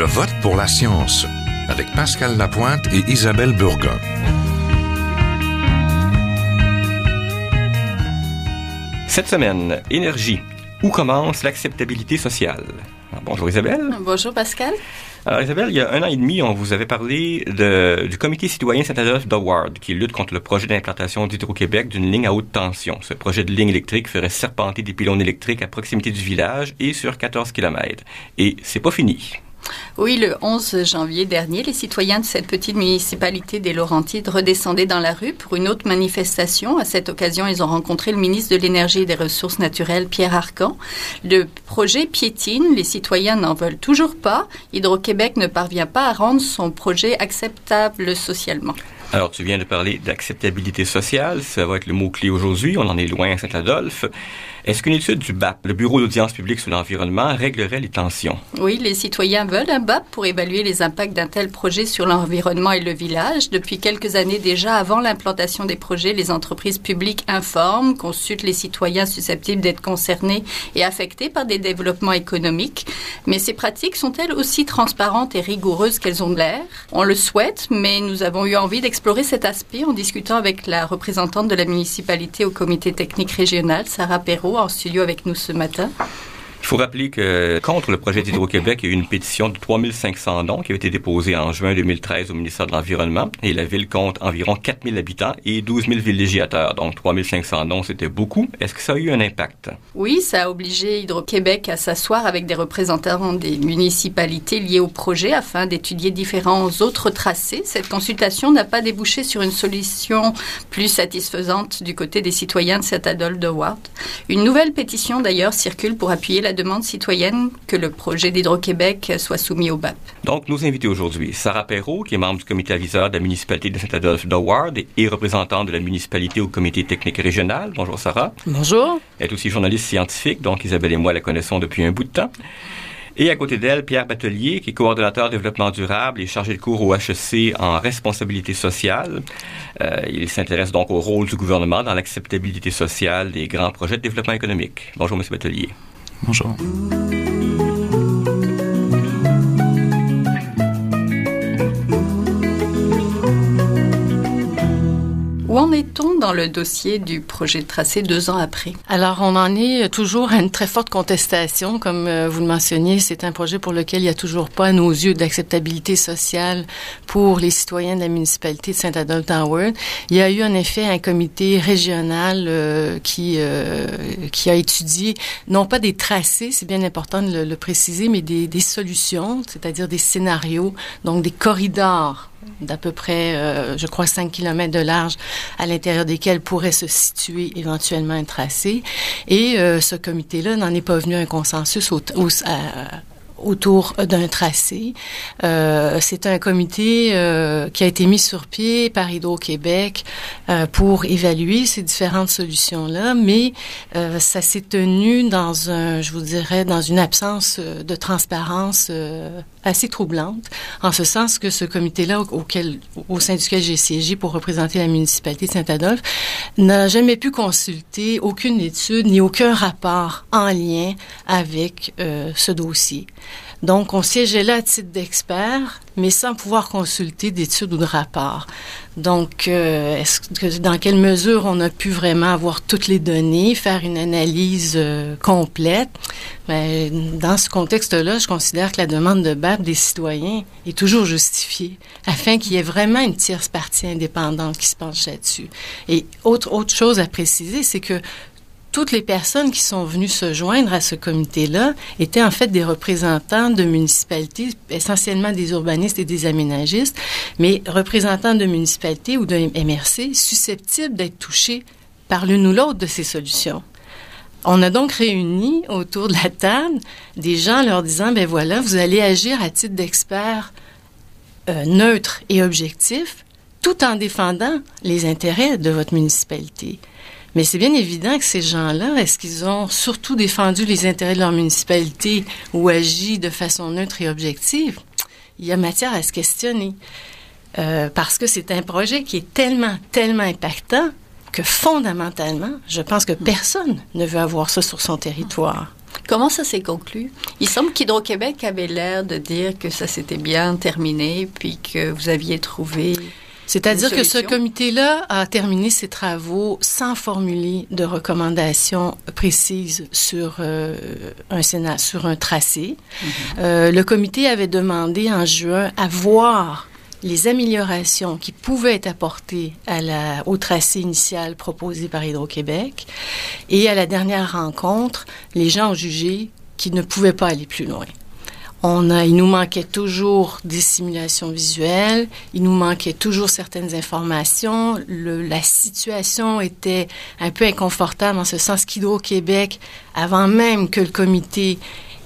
Je vote pour la science avec Pascal Lapointe et Isabelle Burgon. Cette semaine, énergie. Où commence l'acceptabilité sociale? bonjour Isabelle. Bonjour Pascal. Alors Isabelle, il y a un an et demi, on vous avait parlé de, du comité citoyen Saint-Adolphe d'Howard, qui lutte contre le projet d'implantation d'Hydro-Québec d'une ligne à haute tension. Ce projet de ligne électrique ferait serpenter des pylônes électriques à proximité du village et sur 14 km. Et c'est pas fini. Oui, le 11 janvier dernier, les citoyens de cette petite municipalité des Laurentides redescendaient dans la rue pour une autre manifestation. À cette occasion, ils ont rencontré le ministre de l'Énergie et des Ressources naturelles, Pierre Arcan. Le projet piétine, les citoyens n'en veulent toujours pas. Hydro-Québec ne parvient pas à rendre son projet acceptable socialement. Alors, tu viens de parler d'acceptabilité sociale. Ça va être le mot-clé aujourd'hui. On en est loin à Saint-Adolphe. Est-ce qu'une étude du BAP, le Bureau d'audience publique sur l'environnement, réglerait les tensions? Oui, les citoyens veulent un BAP pour évaluer les impacts d'un tel projet sur l'environnement et le village. Depuis quelques années déjà, avant l'implantation des projets, les entreprises publiques informent, consultent les citoyens susceptibles d'être concernés et affectés par des développements économiques. Mais ces pratiques sont-elles aussi transparentes et rigoureuses qu'elles ont l'air? On le souhaite, mais nous avons eu envie d'explorer cet aspect en discutant avec la représentante de la municipalité au comité technique régional, Sarah Perrault, en studio avec nous ce matin. Il faut rappeler que contre le projet d'Hydro-Québec, il y a eu une pétition de 3500 dons qui a été déposée en juin 2013 au ministère de l'Environnement et la ville compte environ 4000 habitants et 12 000 villégiateurs. Donc 3500 dons, c'était beaucoup. Est-ce que ça a eu un impact? Oui, ça a obligé Hydro-Québec à s'asseoir avec des représentants des municipalités liées au projet afin d'étudier différents autres tracés. Cette consultation n'a pas débouché sur une solution plus satisfaisante du côté des citoyens de cet Adolphe de Ward. Une nouvelle pétition d'ailleurs circule pour appuyer la la demande citoyenne que le projet d'Hydro-Québec soit soumis au BAP. Donc, nous invitons aujourd'hui Sarah Perrault, qui est membre du comité aviseur de la municipalité de Saint-Adolphe d'Howard et représentante de la municipalité au comité technique régional. Bonjour Sarah. Bonjour. Elle est aussi journaliste scientifique, donc Isabelle et moi la connaissons depuis un bout de temps. Et à côté d'elle, Pierre Batelier, qui est coordonnateur développement durable et chargé de cours au HEC en responsabilité sociale. Euh, il s'intéresse donc au rôle du gouvernement dans l'acceptabilité sociale des grands projets de développement économique. Bonjour, Monsieur Batelier. Bonjour. Où en est-on dans le dossier du projet de tracé deux ans après? Alors, on en est toujours à une très forte contestation. Comme euh, vous le mentionniez, c'est un projet pour lequel il n'y a toujours pas, à nos yeux, d'acceptabilité sociale pour les citoyens de la municipalité de Saint-Adolphe d'Howard. Il y a eu en effet un comité régional euh, qui, euh, qui a étudié, non pas des tracés, c'est bien important de le, préciser, mais des solutions, c'est-à-dire des scénarios, donc des corridors d'à peu près, euh, je crois, 5 km de large, à l'intérieur desquels pourrait se situer éventuellement un tracé. Et euh, ce comité-là n'en est pas venu à un consensus au, au, à, autour d'un tracé. Euh, c'est un comité euh, qui a été mis sur pied par Hydro-Québec euh, pour évaluer ces différentes solutions-là, mais euh, ça s'est tenu dans un, je vous dirais, dans une absence euh, de transparence euh, assez troublante, en ce sens que ce comité-là, auquel, au sein duquel j'ai siégé pour représenter la municipalité de Saint-Adolphe, n'a jamais pu consulter aucune étude ni aucun rapport en lien avec ce dossier. Donc, on siégeait là à titre d'expert, mais sans pouvoir consulter d'études ou de rapports. Donc, euh, est-ce que, dans quelle mesure on a pu vraiment avoir toutes les données, faire une analyse euh, complète? Mais dans ce contexte-là, je considère que la demande de BAP des citoyens est toujours justifiée, afin qu'il y ait vraiment une tierce partie indépendante qui se penche là-dessus. Et autre, autre chose à préciser, c'est que toutes les personnes qui sont venues se joindre à ce comité-là étaient en fait des représentants de municipalités, essentiellement des urbanistes et des aménagistes, mais représentants de municipalités ou de MRC susceptibles d'être touchés par l'une ou l'autre de ces solutions. On a donc réuni autour de la table des gens leur disant, ben voilà, vous allez agir à titre d'expert euh, neutre et objectif, tout en défendant les intérêts de votre municipalité. Mais c'est bien évident que ces gens-là, est-ce qu'ils ont surtout défendu les intérêts de leur municipalité ou agi de façon neutre et objective? Il y a matière à se questionner. Euh, parce que c'est un projet qui est tellement, tellement impactant que fondamentalement, je pense que personne ne veut avoir ça sur son territoire. Comment ça s'est conclu? Il semble qu'Hydro-Québec avait l'air de dire que ça s'était bien terminé, puis que vous aviez trouvé c'est-à-dire que ce comité-là a terminé ses travaux sans formuler de recommandations précises sur euh, un Sénat, sur un tracé. Mm-hmm. euh, le comité avait demandé en juin à voir les améliorations qui pouvaient être apportées à la, au tracé initial proposé par Hydro-Québec. Et à la dernière rencontre, les gens ont jugé qu'ils ne pouvaient pas aller plus loin. On a, il nous manquait toujours des simulations visuelles, il nous manquait toujours certaines informations. Le, la situation était un peu inconfortable en ce sens qu'Hydro-Québec, avant même que le comité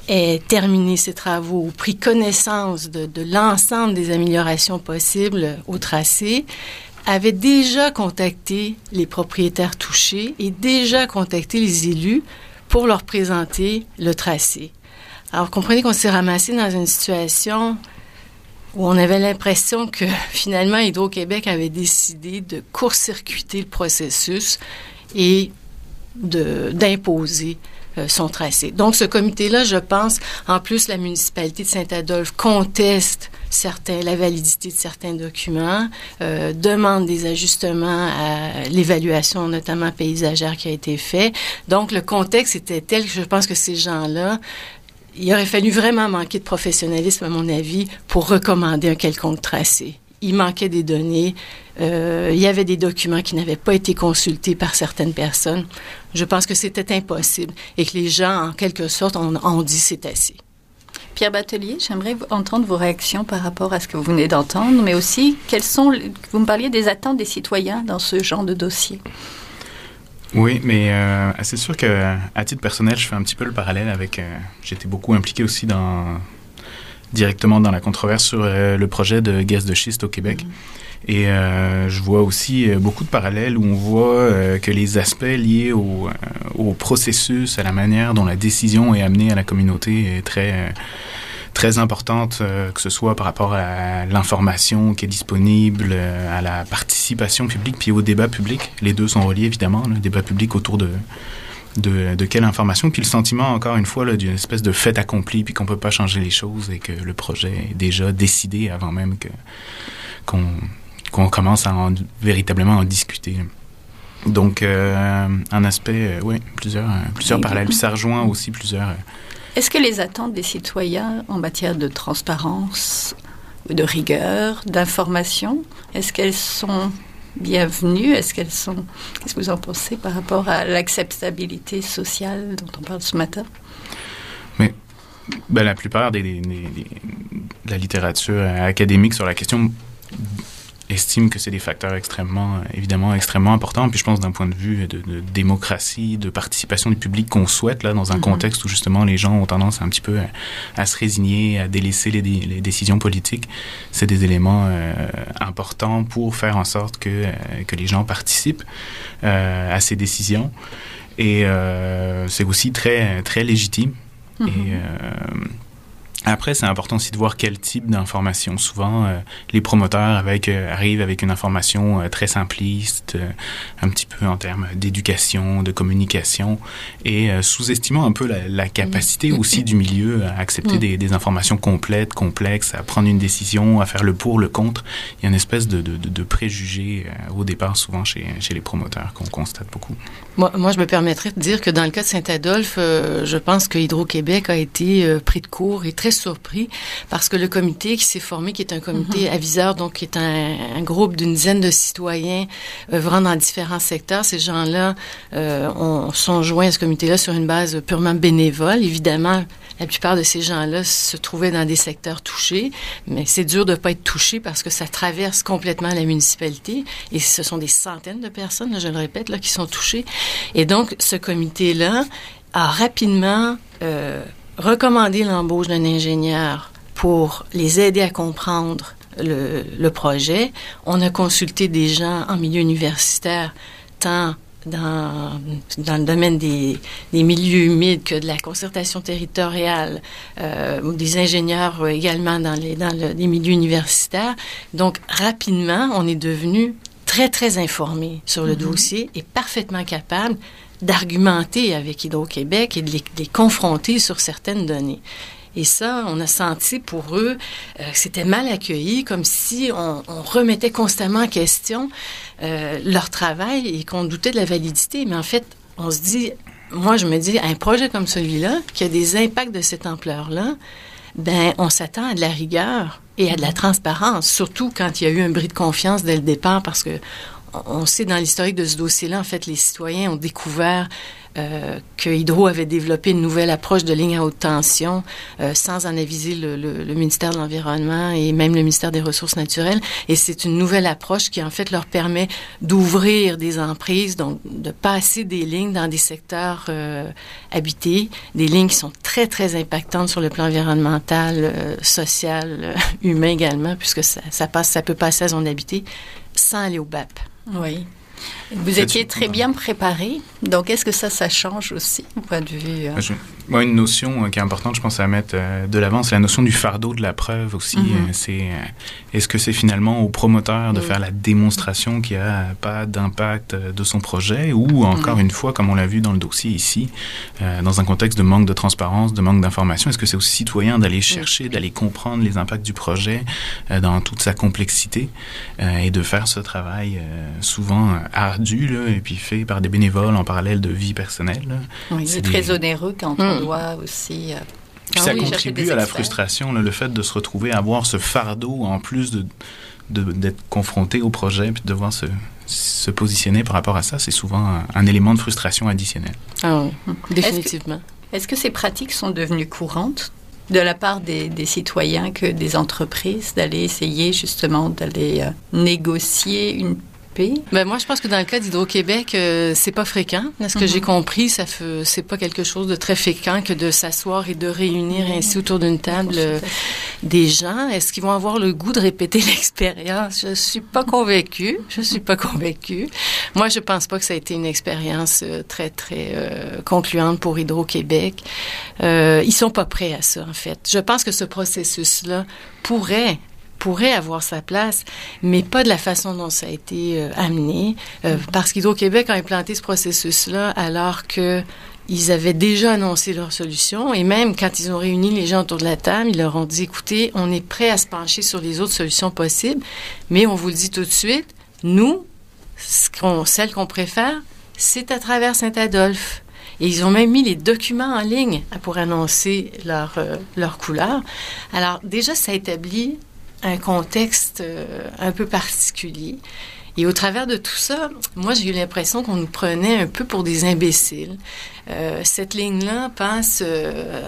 ait terminé ses travaux ou pris connaissance de, de l'ensemble des améliorations possibles au tracé, avait déjà contacté les propriétaires touchés et déjà contacté les élus pour leur présenter le tracé. Alors, comprenez qu'on s'est ramassé dans une situation où on avait l'impression que finalement Hydro-Québec avait décidé de court-circuiter le processus et d'imposer euh, son tracé. Donc, ce comité-là, je pense, en plus, la municipalité de Saint-Adolphe conteste certains, la validité de certains documents, euh, demande des ajustements à l'évaluation, notamment paysagère, qui a été faite. Donc, le contexte était tel que je pense que ces gens-là il aurait fallu vraiment manquer de professionnalisme, à mon avis, pour recommander un quelconque tracé. Il manquait des données. Euh, il y avait des documents qui n'avaient pas été consultés par certaines personnes. Je pense que c'était impossible et que les gens, en quelque sorte, ont, dit c'est assez. Pierre Batelier, j'aimerais entendre vos réactions par rapport à ce que vous venez d'entendre, mais aussi quelles sont, vous me parliez des attentes des citoyens dans ce genre de dossier. Oui, mais euh, c'est sûr que à titre personnel, je fais un petit peu le parallèle avec. Euh, J'étais beaucoup impliqué aussi dans directement dans la controverse sur euh, le projet de gaz de schiste au Québec. Mm-hmm. Et euh, je vois aussi euh, beaucoup de parallèles où on voit que les aspects liés au, au, processus, à la manière dont la décision est amenée à la communauté est très très importante, euh, que ce soit par rapport à l'information qui est disponible, euh, à la participation publique, puis au débat public. Les deux sont reliés, évidemment, le débat public autour de, de, de, quelle information, puis le sentiment, encore une fois, d'une espèce de fait accompli, puis qu'on peut pas changer les choses et que le projet est déjà décidé avant même que qu'on commence à en, véritablement en discuter. Donc, euh, un aspect, oui, plusieurs, plusieurs parallèles. Puis ça rejoint aussi plusieurs est-ce que les attentes des citoyens en matière de transparence, de rigueur, d'information, est-ce qu'elles sont bienvenues? Est-ce qu'elles sont. Qu'est-ce que vous en pensez par rapport à l'acceptabilité sociale dont on parle ce matin? Mais ben, la plupart de la littérature académique sur la question estime que c'est des facteurs extrêmement, évidemment, extrêmement importants. Puis je pense d'un point de vue de, de, démocratie, de participation du public qu'on souhaite, là, dans un mm -hmm. contexte où justement les gens ont tendance un petit peu à, à se résigner, à délaisser les, les décisions politiques, c'est des éléments euh, importants pour faire en sorte que, euh, que les gens participent euh, à ces décisions. Et euh, c'est aussi très, très légitime. Mm -hmm. Et après, c'est important aussi de voir quel type d'information. Souvent, euh, les promoteurs avec, euh, arrivent avec une information euh, très simpliste, euh, un petit peu en termes d'éducation, de communication, et euh, sous-estimant un peu la, la capacité mmh. aussi du milieu à accepter mmh. des, des, informations complètes, complexes, à prendre une décision, à faire le pour, le contre. Il y a une espèce de, de, de préjugé au départ, souvent chez, chez les promoteurs, qu'on constate beaucoup. Moi, moi, je me permettrais de dire que dans le cas de Saint-Adolphe, je pense que Hydro-Québec a été pris de court et très surpris parce que le comité qui s'est formé, qui est un comité mm -hmm. aviseur, donc qui est un, un groupe d'une dizaine de citoyens œuvrant dans différents secteurs, ces gens-là euh, ont, sont joints à ce comité-là sur une base purement bénévole. Évidemment, la plupart de ces gens-là se trouvaient dans des secteurs touchés, mais c'est dur de ne pas être touché parce que ça traverse complètement la municipalité et ce sont des centaines de personnes, je le répète, là, qui sont touchées. Et donc, ce comité-là a rapidement euh, recommander l'embauche d'un ingénieur pour les aider à comprendre le, le, projet. On a consulté des gens en milieu universitaire, tant dans, dans le domaine des, des, milieux humides que de la concertation territoriale, euh, ou des ingénieurs également dans les, dans le, les milieux universitaires. Donc, rapidement, on est devenu très, très informé sur le mm -hmm. dossier et parfaitement capable d'argumenter avec Hydro-Québec et de les, confronter sur certaines données. Et ça, on a senti pour eux euh, que c'était mal accueilli, comme si on, remettait constamment en question euh, leur travail et qu'on doutait de la validité. Mais en fait, on se dit, moi, je me dis, un projet comme celui-là, qui a des impacts de cette ampleur-là, ben, on s'attend à de la rigueur et à de la transparence, surtout quand il y a eu un bris de confiance dès le départ, parce que on sait dans l'historique de ce dossier-là, en fait, les citoyens ont découvert euh, que Hydro avait développé une nouvelle approche de ligne à haute tension euh, sans en aviser le, ministère de l'Environnement et même le ministère des Ressources naturelles. Et c'est une nouvelle approche qui, en fait, leur permet d'ouvrir des emprises, donc de passer des lignes dans des secteurs euh, habités, des lignes qui sont très, très impactantes sur le plan environnemental, social, humain également, puisque ça, ça, passe, ça peut passer à zone habitée sans aller au BAP. Oui. Vous étiez très bien préparé. Donc, est-ce que ça, ça change aussi, au point de vue euh? Moi, une notion euh, qui est importante, je pense, à mettre euh, de l'avant, c'est la notion du fardeau de la preuve aussi. Mhm. C'est est-ce que c'est finalement au promoteur de faire la démonstration qu'il n'y a pas d'impact de son projet, ou encore mhm. une fois, comme on l'a vu dans le dossier ici, dans un contexte de manque de transparence, de manque d'information, est-ce que c'est aux citoyens d'aller chercher, d'aller comprendre les impacts du projet dans toute sa complexité et de faire ce travail souvent ardu là, et puis fait par des bénévoles en parallèle de vie personnelle. Oui, c'est très onéreux quand on hmm. doit aussi. Euh, puis ça contribue à la frustration, le fait de se retrouver à avoir ce fardeau en plus de d'être confronté au projet puis de devoir se, se positionner par rapport à ça, c'est souvent un, élément de frustration additionnel. Ah oui, définitivement. Est-ce que, ces pratiques sont devenues courantes de la part des, des citoyens que des entreprises d'aller essayer justement d'aller euh, négocier une ben moi, je pense que dans le cas d'Hydro-Québec, euh, c'est pas fréquent. ce que j'ai mhm. compris, ça c'est pas quelque chose de très fréquent que de s'asseoir et de réunir ainsi autour d'une table euh, des gens. Est-ce qu'ils vont avoir le goût de répéter l'expérience? Je suis pas convaincue. Je suis pas convaincue. Moi, je pense pas que ça a été une expérience euh, très très concluante pour Hydro-Québec. ils sont pas prêts à ça, en fait. Je pense que ce processus-là pourrait pourrait avoir sa place, mais pas de la façon dont ça a été euh, amené, euh, parce qu'Hydro-Québec a implanté ce processus-là alors que ils avaient déjà annoncé leur solution et même quand ils ont réuni les gens autour de la table, ils leur ont dit écoutez, on est prêt à se pencher sur les autres solutions possibles, mais on vous le dit tout de suite, nous, ce qu'on, celle qu'on préfère, c'est à travers Saint-Adolphe. Et ils ont même mis les documents en ligne pour annoncer leur, euh, leur couleur. Alors déjà, ça établit un contexte euh, un peu particulier. Et au travers de tout ça, moi, j'ai eu l'impression qu'on nous prenait un peu pour des imbéciles. Euh, cette ligne-là passe euh,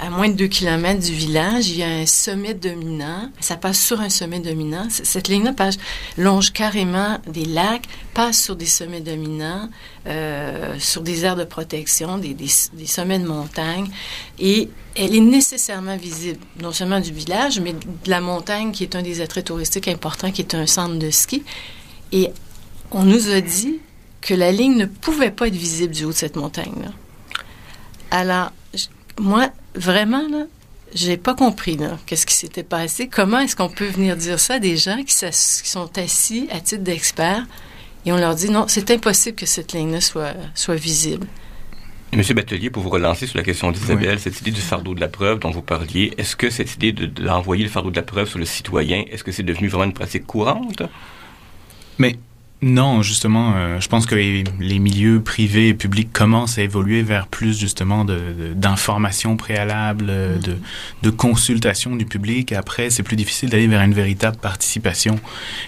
à, moins de deux kilomètres du village. Il y a un sommet dominant. Ça passe sur un sommet dominant. Cette ligne-là longe carrément des lacs, passe sur des sommets dominants, euh, sur des aires de protection, des, sommets de montagne. Et elle est nécessairement visible, non seulement du village, mais de la montagne, qui est un des attraits touristiques importants, qui est un centre de ski. Et on nous a dit que la ligne ne pouvait pas être visible du haut de cette montagne-là. Alors, moi, vraiment, là, j'ai pas compris qu'est-ce qui s'était passé. Comment est-ce qu'on peut venir dire ça à des gens qui, sont assis à titre d'experts et on leur dit non, c'est impossible que cette ligne-là soit, soit visible. Monsieur Batelier, pour vous relancer sur la question d'Isabelle, cette idée du fardeau de la preuve dont vous parliez, est-ce que cette idée d'envoyer le fardeau de la preuve sur le citoyen, est-ce que c'est devenu vraiment une pratique courante? Mais non, justement, euh, je pense que les, milieux privés et publics commencent à évoluer vers plus justement d'informations de, préalables, euh, mm-hmm. de, de consultation du public. Après, c'est plus difficile d'aller vers une véritable participation.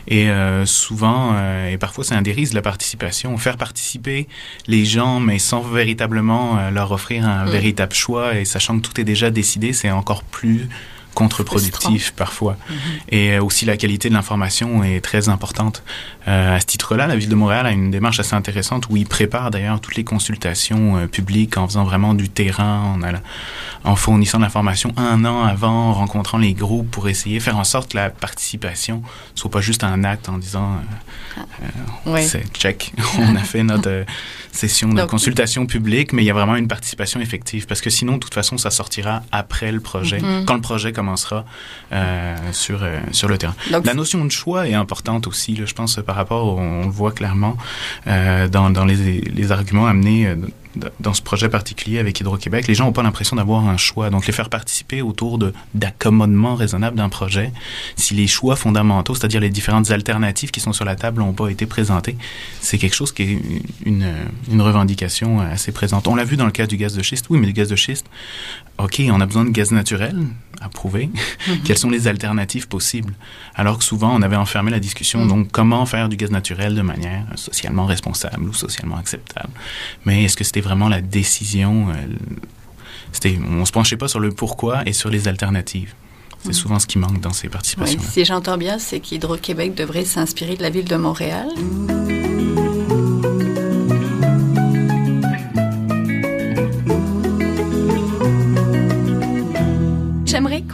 Et euh, souvent, et parfois c'est un de la participation, faire participer les gens, mais sans véritablement leur offrir un mm. véritable choix et sachant que tout est déjà décidé, c'est encore plus contre-productif parfois. Mhm. Et euh, aussi la qualité de l'information est très importante. Euh, à ce titre-là, la ville de Montréal a une démarche assez intéressante où ils préparent d'ailleurs toutes les consultations euh, publiques en faisant vraiment du terrain, en, en fournissant de l'information un an avant, en rencontrant les groupes pour essayer, faire en sorte que la participation soit pas juste un acte en disant euh, c'est check, on a fait notre session de consultation publique, mais il y a vraiment une participation effective parce que sinon, de toute façon, ça sortira après le projet, mm-hmm. quand le projet commencera sur, sur le terrain. la notion de choix est importante aussi, là, je pense, par rapport, on, le voit clairement dans, dans les, les arguments amenés dans ce projet particulier avec Hydro-Québec, les gens n'ont pas l'impression d'avoir un choix. Donc, les faire participer autour de d'accommodement raisonnable d'un projet, si les choix fondamentaux, c'est-à-dire les différentes alternatives qui sont sur la table, n'ont pas été présentées, c'est quelque chose qui est une, une revendication assez présente. On l'a vu dans le cas du gaz de schiste. Oui, mais le gaz de schiste, OK, on a besoin de gaz naturel à prouver. Mhm. Quelles sont les alternatives possibles? Alors que souvent, on avait enfermé la discussion. Mhm. Donc, comment faire du gaz naturel de manière socialement responsable ou socialement acceptable? Mais est-ce que c'était vraiment la décision? Euh, c'était, on se penchait pas sur le pourquoi et sur les alternatives. C'est mhm. souvent ce qui manque dans ces participations. si j'entends bien, c'est qu'Hydro-Québec devrait s'inspirer de la ville de Montréal.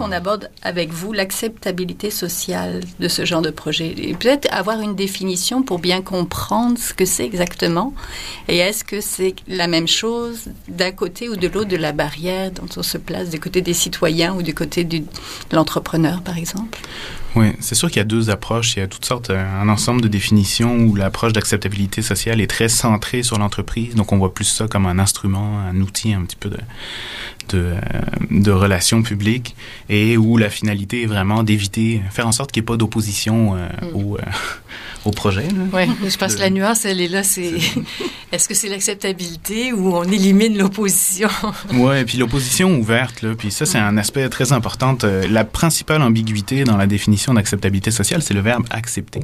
Qu'on aborde avec vous l'acceptabilité sociale de ce genre de projet. Et peut-être avoir une définition pour bien comprendre ce que c'est exactement. Et est-ce que c'est la même chose d'un côté ou de l'autre de la barrière dont on se place, du côté des citoyens ou du côté de l'entrepreneur, par exemple? Oui, c'est sûr qu'il y a deux approches. Il y a toutes sortes, euh, un ensemble de définitions où l'approche d'acceptabilité sociale est très centrée sur l'entreprise. Donc, on voit plus ça comme un instrument, un outil un petit peu de, de, euh, de relations publiques et où la finalité est vraiment d'éviter, faire en sorte qu'il n'y ait pas d'opposition euh, mm. au, au projet. Oui, je pense que la nuance, elle est là. C'est est-ce que c'est l'acceptabilité ou on élimine l'opposition? Oui, et puis l'opposition ouverte, là, puis ça c'est un aspect très important. Euh, la principale ambiguïté dans la définition d'acceptabilité sociale, c'est le verbe accepter.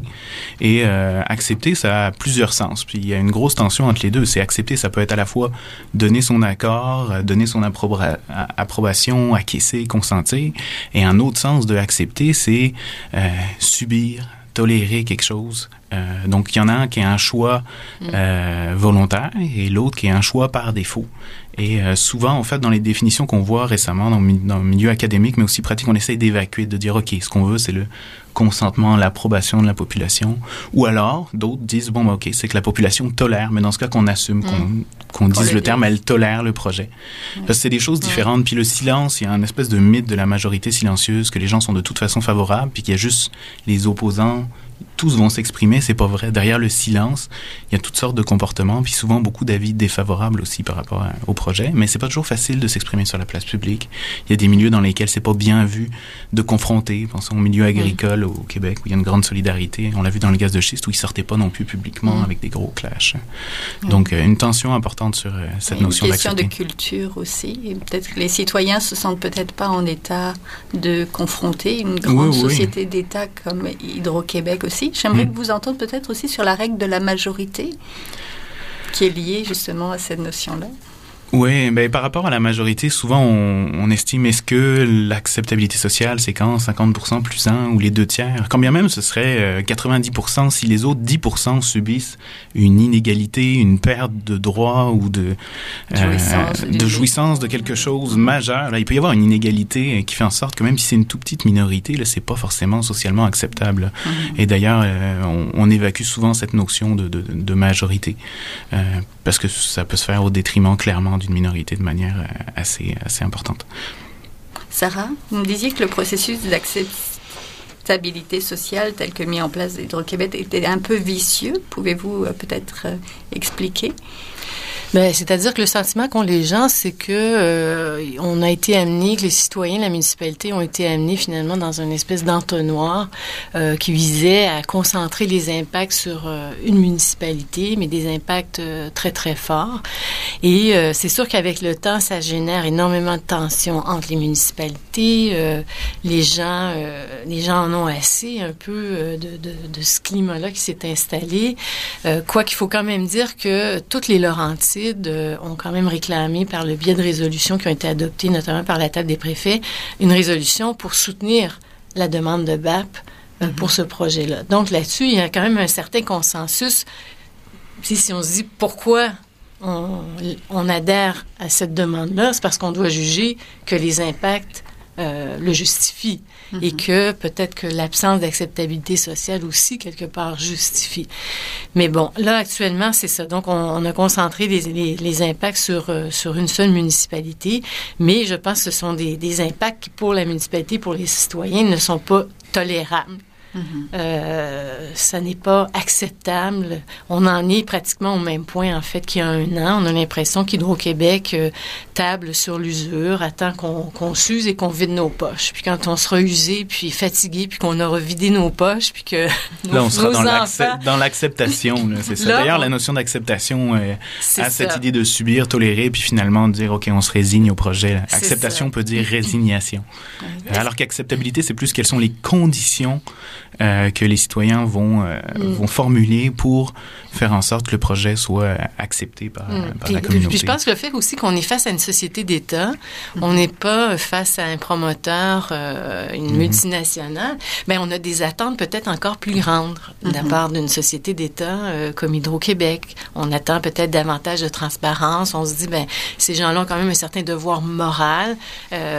Et euh, accepter, ça a plusieurs sens. Puis il y a une grosse tension entre les deux. C'est accepter, ça peut être à la fois donner son accord, euh, donner son approbation, acquiescer, consentir, et un autre sens de accepter, c'est subir tolérer quelque chose. Euh, donc, il y en a un qui est un choix mm. euh, volontaire et l'autre qui est un choix par défaut. Et euh, souvent, en fait, dans les définitions qu'on voit récemment dans, dans, le milieu académique, mais aussi pratique, on essaye d'évacuer, de dire, OK, ce qu'on veut, c'est le consentement, l'approbation de la population. Ou alors, d'autres disent, bon, ben, OK, c'est que la population tolère, mais dans ce cas, qu'on assume, qu'on mm. dise le terme, elle tolère le projet. Parce que c'est des choses différentes. Puis le silence, il y a un espèce de mythe de la majorité silencieuse, que les gens sont de toute façon favorables, puis qu'il y a juste les opposants tous vont s'exprimer, c'est pas vrai. Derrière le silence, il y a toutes sortes de comportements, puis souvent beaucoup d'avis défavorables aussi par rapport au projet. Mais c'est pas toujours facile de s'exprimer sur la place publique. Il y a des milieux dans lesquels c'est pas bien vu de confronter. Pensons au milieu agricole au Québec où il y a une grande solidarité. On l'a vu dans le gaz de schiste où ils sortaient pas non plus publiquement avec des gros clashs. Donc euh, une tension importante sur euh, cette notion d'acceptation. Une question de culture aussi. Peut-être que les citoyens se sentent peut-être pas en état de confronter une grande société d'État comme Hydro-Québec aussi. J'aimerais mm. vous entendre peut-être aussi sur la règle de la majorité qui est liée justement à cette notion-là. Oui, ben, par rapport à la majorité, souvent on, on estime est-ce que l'acceptabilité sociale, c'est quand 50% plus 1 ou les deux tiers? Quand bien même ce serait 90% euh, si les autres 10% subissent une inégalité, une perte de droit ou de, jouissance, euh, de, jouissance de quelque chose majeur? Là, il peut y avoir une inégalité qui fait en sorte que même si c'est une toute petite minorité, là, c'est pas forcément socialement acceptable. Mm-hmm. Et d'ailleurs, euh, on, on, évacue souvent cette notion de, de, de majorité euh, parce que ça peut se faire au détriment clairement d'une minorité de manière euh, assez, importante. Sarah, vous me disiez que le processus d'acceptabilité sociale tel que mis en place d'Hydro-Québec était un peu vicieux. Pouvez-vous euh, peut-être euh, expliquer? Ben, c'est-à-dire que le sentiment qu'ont les gens, c'est que euh, on a été amené, que les citoyens la municipalité ont été amenés finalement dans une espèce d'entonnoir euh, qui visait à concentrer les impacts sur euh, une municipalité, mais des impacts très très forts. Et c'est sûr qu'avec le temps, ça génère énormément de tensions entre les municipalités. les gens, les gens en ont assez un peu de, de, de ce climat-là qui s'est installé. quoi qu'il faut quand même dire que toutes les Laurentides euh, ont quand même réclamé par le biais de résolutions qui ont été adoptées, notamment par la table des préfets, une résolution pour soutenir la demande de BAP euh, mhm. pour ce projet-là. Donc là-dessus, il y a quand même un certain consensus. Si, si on se dit pourquoi on, adhère à cette demande-là, c'est parce qu'on doit juger que les impacts euh, le justifient et mhm. que peut-être que l'absence d'acceptabilité sociale aussi, quelque part, justifie. Mais bon, là, actuellement, c'est ça. Donc, on, a concentré les, les, impacts sur, euh, sur une seule municipalité, mais je pense que ce sont des, des impacts qui, pour la municipalité, pour les citoyens, ne sont pas tolérables. Euh, ça n'est pas acceptable. On en est pratiquement au même point, en fait, qu'il y a un an. On a l'impression qu'Hydro-Québec euh, table sur l'usure, attend qu'on s'use et qu'on vide nos poches. Puis quand on sera usé, puis fatigué, puis qu'on aura vidé nos poches, puis que nos, Là, on sera dans l'acceptation. C'est ça. D'ailleurs, la notion d'acceptation euh, a cette idée de subir, tolérer, puis finalement dire, OK, on se résigne au projet. Acceptation peut dire résignation. Alors qu'acceptabilité, c'est plus quelles sont les conditions euh, que les citoyens vont, euh, mm. vont formuler pour faire en sorte que le projet soit accepté par, mm. par la communauté. Puis je pense que le fait aussi qu'on est face à une société d'État, mm. on n'est pas face à un promoteur, euh, une mm-hmm. multinationale, mais on a des attentes peut-être encore plus grandes de la mm-hmm. part d'une société d'État comme Hydro-Québec. On attend peut-être davantage de transparence. On se dit, ben ces gens-là ont quand même un certain devoir moral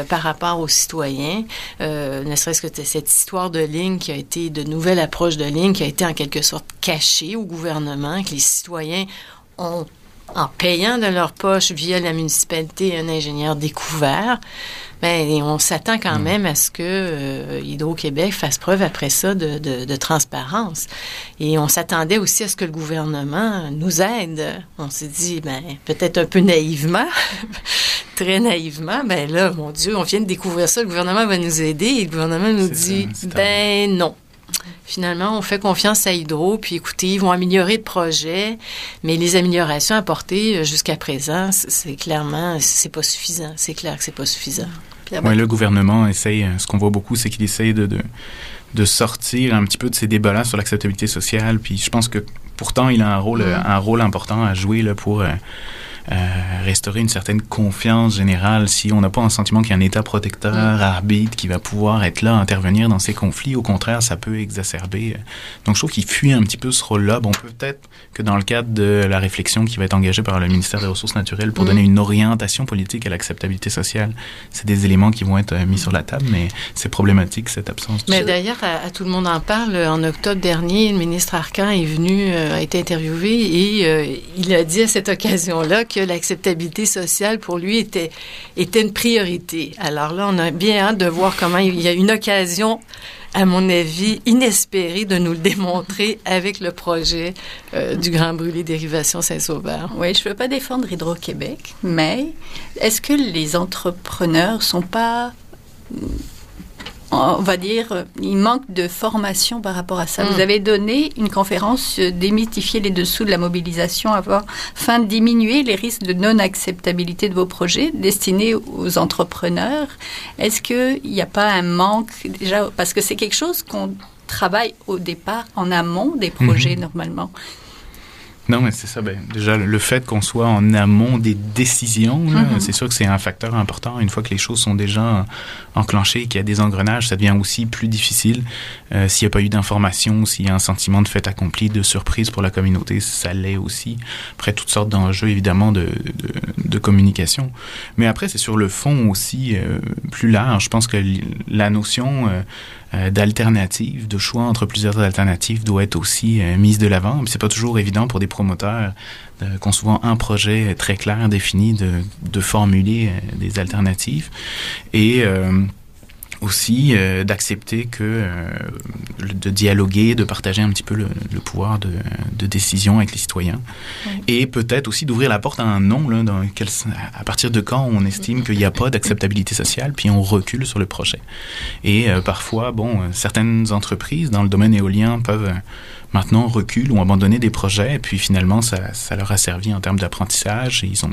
par rapport aux citoyens, ne serait-ce que cette histoire de ligne qui a été de nouvelles approches de ligne qui a été en quelque sorte cachée au gouvernement, que les citoyens ont en payant de leur poche via la municipalité un ingénieur découvert, ben, on s'attend quand mm. même à ce que euh, Hydro-Québec fasse preuve après ça de, de, transparence. Et on s'attendait aussi à ce que le gouvernement nous aide. On s'est dit, ben, peut-être un peu naïvement, très naïvement, ben là, mon Dieu, on vient de découvrir ça, le gouvernement va nous aider. Et le gouvernement nous dit, ben non. Finalement, on fait confiance à Hydro, puis écoutez, ils vont améliorer le projet, mais les améliorations apportées euh, jusqu'à présent, c'est clairement, c'est pas suffisant. C'est clair que c'est pas suffisant. Oui, le gouvernement essaye, euh, ce qu'on voit beaucoup, c'est qu'il essaye de, de, sortir un petit peu de ces débats-là sur l'acceptabilité sociale, puis je pense que pourtant, il a un rôle, mm. un rôle important à jouer là, pour... Euh, restaurer une certaine confiance générale. Si on n'a pas un sentiment qu'il y a un État protecteur, mm. arbitre, qui va pouvoir être là, intervenir dans ces conflits, au contraire, ça peut exacerber. Euh. Donc, je trouve qu'il fuit un petit peu ce rôle-là. Bon, peut-être que dans le cadre de la réflexion qui va être engagée par le ministère des Ressources naturelles pour mm. donner une orientation politique à l'acceptabilité sociale, c'est des éléments qui vont être euh, mis sur la table, mais c'est problématique cette absence. Mais d'ailleurs, à, tout le monde en parle. En octobre dernier, le ministre Arcan est venu, a été interviewé et il a dit à cette occasion-là que l'acceptabilité sociale pour lui était, était une priorité. Alors là, on a bien hâte de voir comment il y a une occasion à mon avis, inespérée de nous le démontrer avec le projet euh, du Grand Brûlé Dérivation Saint-Sauveur. Oui, je ne veux pas défendre Hydro-Québec, mais est-ce que les entrepreneurs sont pas on va dire, il manque de formation par rapport à ça. Vous mm. avez donné une conférence euh, démythifier les dessous de la mobilisation afin de diminuer les risques de non-acceptabilité de vos projets destinés aux entrepreneurs. Est-ce qu'il n'y a pas un manque déjà parce que c'est quelque chose qu'on travaille au départ en amont des projets mm-hmm. normalement. Non, mais c'est ça. Ben, déjà, le fait qu'on soit en amont des décisions, mm-hmm. c'est sûr que c'est un facteur important. Une fois que les choses sont déjà enclenchées, qu'il y a des engrenages, ça devient aussi plus difficile. Euh, s'il n'y a pas eu d'information, s'il y a un sentiment de fait accompli, de surprise pour la communauté, ça l'est aussi. Après, toutes sortes d'enjeux, évidemment, de, de, communication. Mais après, c'est sur le fond aussi euh, plus large. Je pense que la notion... Euh, euh, d'alternatives, de choix entre plusieurs alternatives doit être aussi euh, mise de l'avant. C'est pas toujours évident pour des promoteurs euh, concevant un projet très clair, défini, de, de formuler des alternatives. Et aussi euh, d'accepter que euh, de dialoguer, de partager un petit peu le, le pouvoir de, de, décision avec les citoyens, et peut-être aussi d'ouvrir la porte à un non, là, dans quel, à partir de quand on estime qu'il n'y a pas d'acceptabilité sociale, puis on recule sur le projet. Et euh, parfois, bon, certaines entreprises dans le domaine éolien peuvent maintenant reculent ou abandonné des projets, et puis finalement, ça, ça leur a servi en termes d'apprentissage, ils sont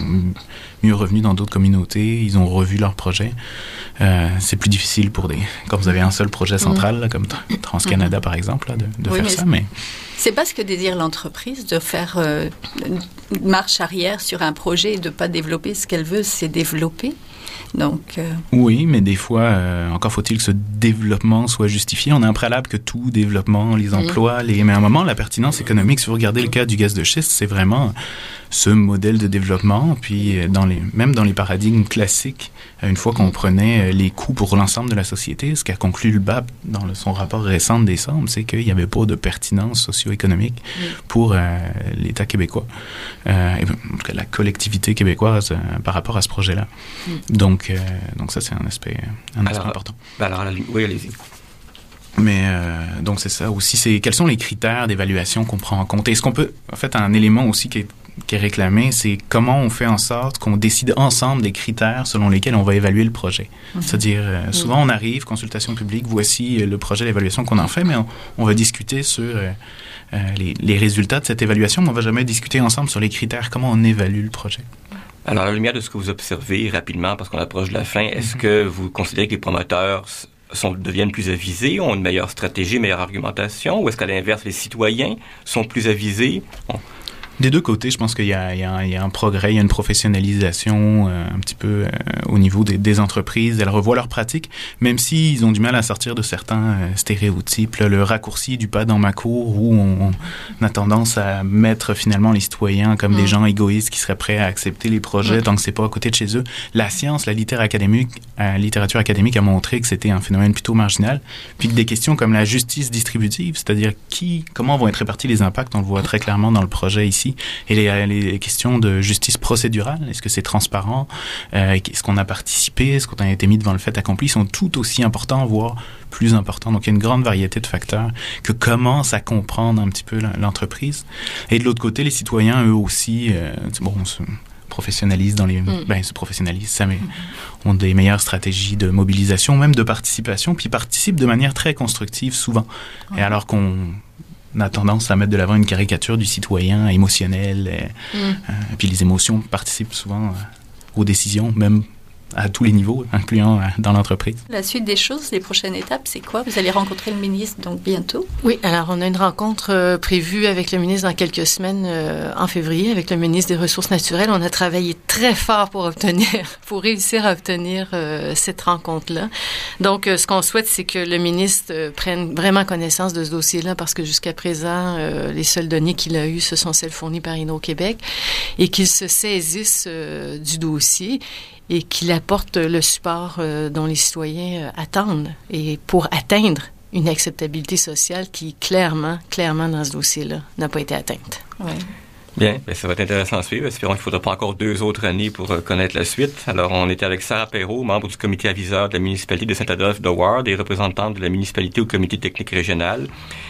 mieux revenus dans d'autres communautés, ils ont revu leurs projets. Euh, c'est plus difficile pour des, quand vous avez un seul projet central, là, comme TransCanada, par exemple, là, de, de Oui, faire mais ça. Mais C'est pas ce que désire l'entreprise, de faire euh, une marche arrière sur un projet et de pas développer. Ce qu'elle veut, c'est développer. Donc, euh, oui, mais des fois, euh, encore faut-il que ce développement soit justifié. On a un préalable que tout développement, les emplois, les... mais à un moment, la pertinence économique, si vous regardez le cas du gaz de schiste, c'est vraiment ce modèle de développement. Puis, euh, dans les, même dans les paradigmes classiques, euh, une fois qu'on prenait euh, les coûts pour l'ensemble de la société, ce qu'a conclu le BAP dans le- son rapport récent de décembre, c'est qu'il n'y avait pas de pertinence socio-économique pour euh, l'État québécois, euh, et en tout cas la collectivité québécoise euh, par rapport à ce projet-là. Donc, euh, donc ça, c'est un aspect, un aspect Alors, important. Ben alors, oui, allez-y. Mais euh, donc c'est ça aussi. C'est quels sont les critères d'évaluation qu'on prend en compte? Et ce qu'on peut, en fait, un élément aussi qui est, qui est réclamé, c'est comment on fait en sorte qu'on décide ensemble des critères selon lesquels on va évaluer le projet. C'est-à-dire, euh, souvent on arrive, consultation publique, voici euh, le projet d'évaluation qu'on en fait, mais on, on va discuter sur euh, les, les résultats de cette évaluation, mais on va jamais discuter ensemble sur les critères, comment on évalue le projet. Alors, à la lumière de ce que vous observez rapidement, parce qu'on approche de la fin, est-ce que vous considérez que les promoteurs sont, deviennent plus avisés, ont une meilleure stratégie, meilleure argumentation, ou est-ce qu'à l'inverse, les citoyens sont plus avisés? Bon, Des deux côtés, je pense qu'il y, y y a un progrès, il y a une professionnalisation euh, un petit peu euh, au niveau des, des entreprises. Elles revoient leurs pratiques, même s'ils ont du mal à sortir de certains euh, stéréotypes. là, le raccourci du pas dans ma cour où on, on a tendance à mettre finalement les citoyens comme des gens égoïstes qui seraient prêts à accepter les projets tant que c'est pas à côté de chez eux. La science, la littérature académique, euh, littérature académique a montré que c'était un phénomène plutôt marginal, puis que des questions comme la justice distributive, c'est-à-dire qui, comment vont être répartis les impacts, on le voit très clairement dans le projet ici, et les, les questions de justice procédurale, est-ce que c'est transparent, euh, est-ce qu'on a participé, est-ce qu'on a été mis devant le fait accompli, sont tout aussi importants, voire plus importants. Donc il y a une grande variété de facteurs que commence à comprendre un petit peu l'entreprise. Et de l'autre côté, les citoyens, eux aussi, euh, bon, on se professionnalisent dans les... Ben, se professionnalisent, ça, mais ont des meilleures stratégies de mobilisation, même de participation, puis participent de manière très constructive souvent. Et alors qu'on a tendance à mettre de l'avant une caricature du citoyen émotionnel, et, euh, puis les émotions participent souvent euh, aux décisions, même à tous les niveaux, incluant euh, dans l'entreprise. la suite des choses, les prochaines étapes, c'est quoi? Vous allez rencontrer le ministre donc bientôt. Oui, alors on a une rencontre euh, prévue avec le ministre dans quelques semaines euh, en février, avec le ministre des Ressources naturelles. On a travaillé très fort pour obtenir, pour réussir à obtenir euh, cette rencontre-là. Donc, euh, ce qu'on souhaite, c'est que le ministre euh, prenne vraiment connaissance de ce dossier-là, parce que jusqu'à présent, euh, les seules données qu'il a eues, ce sont celles fournies par Hydro-Québec, et qu'il se saisisse euh, du dossier et qu'il apporte le support euh, dont les citoyens euh, attendent et pour atteindre une acceptabilité sociale qui, clairement, clairement, dans ce dossier-là, n'a pas été atteinte. Ouais. Bien, ben, ça va être intéressant à suivre. Espérons qu'il ne faudra pas encore deux autres années pour euh, connaître la suite. Alors, on était avec Sarah Perrault, membre du comité aviseur de la municipalité de Saint-Adolphe de Ward et représentante de la municipalité au comité technique régional,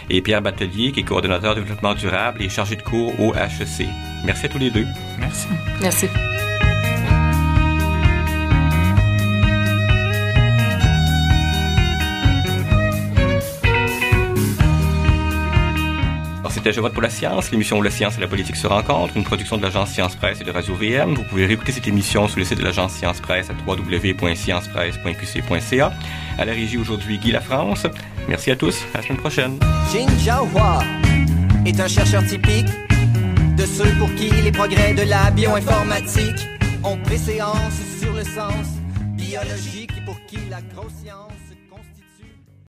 et Pierre Batelier, qui est coordonnateur de développement durable et chargé de cours au HEC. Merci à tous les deux. Merci. Merci. C'était Je pour la science, l'émission où la science et la politique se rencontrent, une production de l'agence Science Presse et de Radio VM. Vous pouvez réécouter cette émission sur le site de l'agence Science Presse à www.sciencepresse.qc.ca. À la régie aujourd'hui, Guy Lafrance. Merci à tous. À la semaine prochaine. Jin Jiahua est un chercheur typique de ceux pour qui les progrès de la bioinformatique ont préséance sur le sens biologique pour qui la grosse science